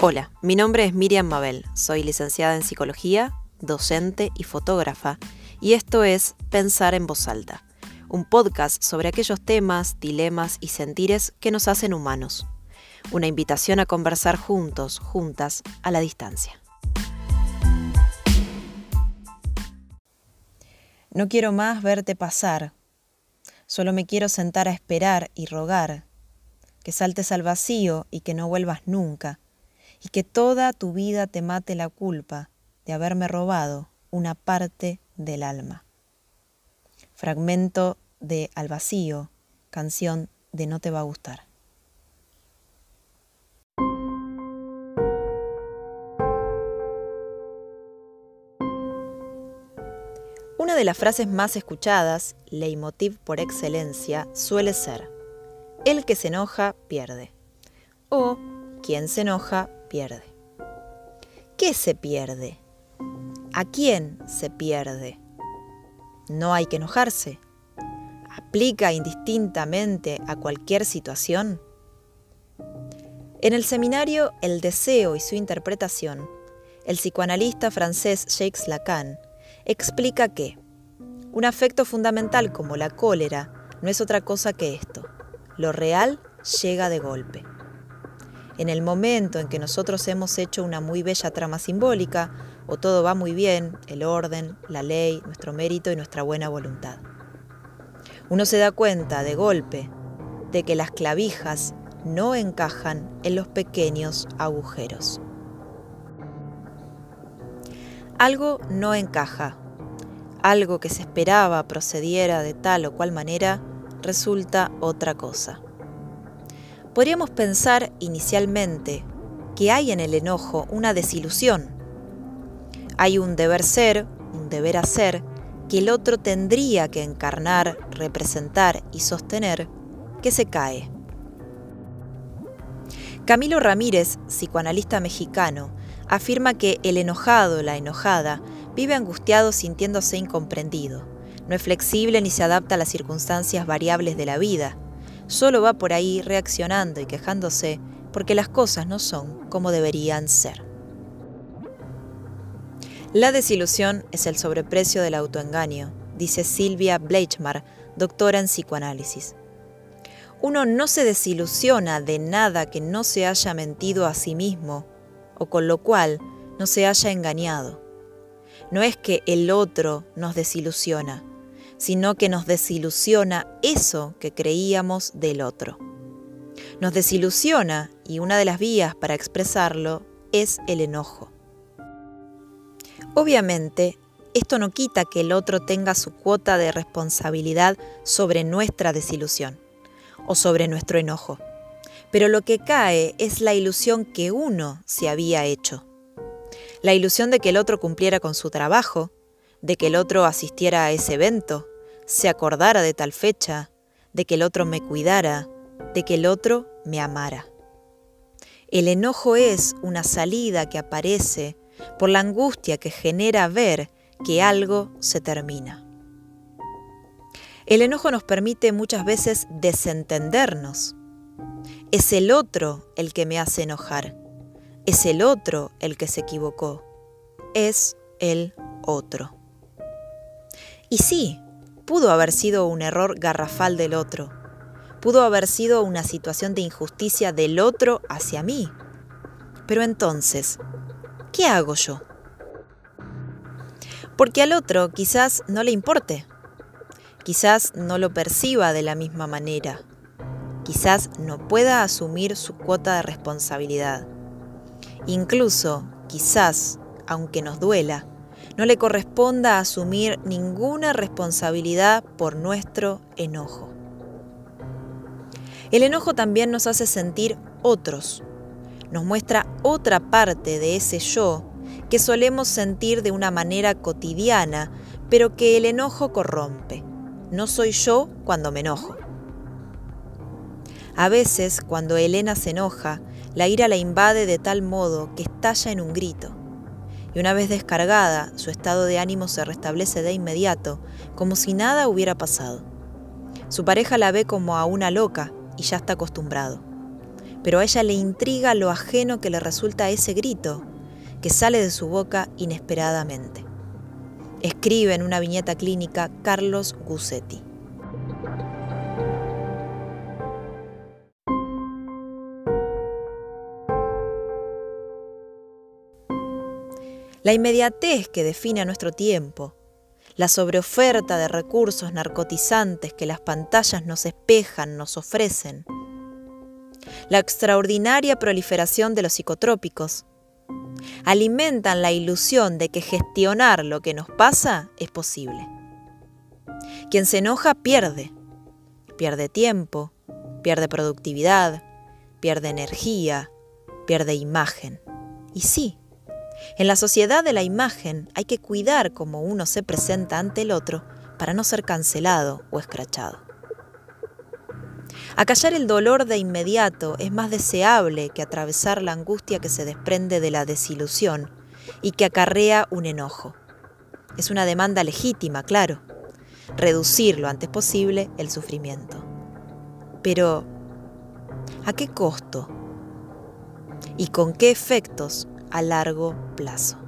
Hola, mi nombre es Miriam Mabel, soy licenciada en psicología, docente y fotógrafa, y esto es Pensar en voz alta, un podcast sobre aquellos temas, dilemas y sentires que nos hacen humanos. Una invitación a conversar juntos, juntas, a la distancia. No quiero más verte pasar, solo me quiero sentar a esperar y rogar, que saltes al vacío y que no vuelvas nunca y que toda tu vida te mate la culpa de haberme robado una parte del alma. Fragmento de Al vacío, canción de No te va a gustar. Una de las frases más escuchadas, leitmotiv por excelencia, suele ser, el que se enoja pierde. O quien se enoja pierde. ¿Qué se pierde? ¿A quién se pierde? No hay que enojarse. ¿Aplica indistintamente a cualquier situación? En el seminario El deseo y su interpretación, el psicoanalista francés Jacques Lacan explica que un afecto fundamental como la cólera no es otra cosa que esto. Lo real llega de golpe. En el momento en que nosotros hemos hecho una muy bella trama simbólica, o todo va muy bien, el orden, la ley, nuestro mérito y nuestra buena voluntad. Uno se da cuenta de golpe de que las clavijas no encajan en los pequeños agujeros. Algo no encaja. Algo que se esperaba procediera de tal o cual manera resulta otra cosa. Podríamos pensar inicialmente que hay en el enojo una desilusión. Hay un deber ser, un deber hacer, que el otro tendría que encarnar, representar y sostener, que se cae. Camilo Ramírez, psicoanalista mexicano, afirma que el enojado, la enojada, vive angustiado sintiéndose incomprendido. No es flexible ni se adapta a las circunstancias variables de la vida solo va por ahí reaccionando y quejándose porque las cosas no son como deberían ser. La desilusión es el sobreprecio del autoengaño, dice Silvia Bleichmar, doctora en psicoanálisis. Uno no se desilusiona de nada que no se haya mentido a sí mismo o con lo cual no se haya engañado. No es que el otro nos desilusiona, sino que nos desilusiona eso que creíamos del otro. Nos desilusiona y una de las vías para expresarlo es el enojo. Obviamente, esto no quita que el otro tenga su cuota de responsabilidad sobre nuestra desilusión o sobre nuestro enojo, pero lo que cae es la ilusión que uno se había hecho. La ilusión de que el otro cumpliera con su trabajo, de que el otro asistiera a ese evento, se acordara de tal fecha, de que el otro me cuidara, de que el otro me amara. El enojo es una salida que aparece por la angustia que genera ver que algo se termina. El enojo nos permite muchas veces desentendernos. Es el otro el que me hace enojar. Es el otro el que se equivocó. Es el otro. Y sí, pudo haber sido un error garrafal del otro. Pudo haber sido una situación de injusticia del otro hacia mí. Pero entonces, ¿qué hago yo? Porque al otro quizás no le importe. Quizás no lo perciba de la misma manera. Quizás no pueda asumir su cuota de responsabilidad. Incluso, quizás, aunque nos duela, no le corresponda asumir ninguna responsabilidad por nuestro enojo. El enojo también nos hace sentir otros, nos muestra otra parte de ese yo que solemos sentir de una manera cotidiana, pero que el enojo corrompe. No soy yo cuando me enojo. A veces, cuando Elena se enoja, la ira la invade de tal modo que estalla en un grito y una vez descargada, su estado de ánimo se restablece de inmediato, como si nada hubiera pasado. Su pareja la ve como a una loca y ya está acostumbrado. pero a ella le intriga lo ajeno que le resulta ese grito, que sale de su boca inesperadamente. Escribe en una viñeta clínica Carlos Gussetti. La inmediatez que define a nuestro tiempo, la sobreoferta de recursos narcotizantes que las pantallas nos espejan, nos ofrecen, la extraordinaria proliferación de los psicotrópicos, alimentan la ilusión de que gestionar lo que nos pasa es posible. Quien se enoja pierde, pierde tiempo, pierde productividad, pierde energía, pierde imagen. Y sí, en la sociedad de la imagen hay que cuidar cómo uno se presenta ante el otro para no ser cancelado o escrachado. Acallar el dolor de inmediato es más deseable que atravesar la angustia que se desprende de la desilusión y que acarrea un enojo. Es una demanda legítima, claro, reducir lo antes posible el sufrimiento. Pero, ¿a qué costo? ¿Y con qué efectos a largo plazo.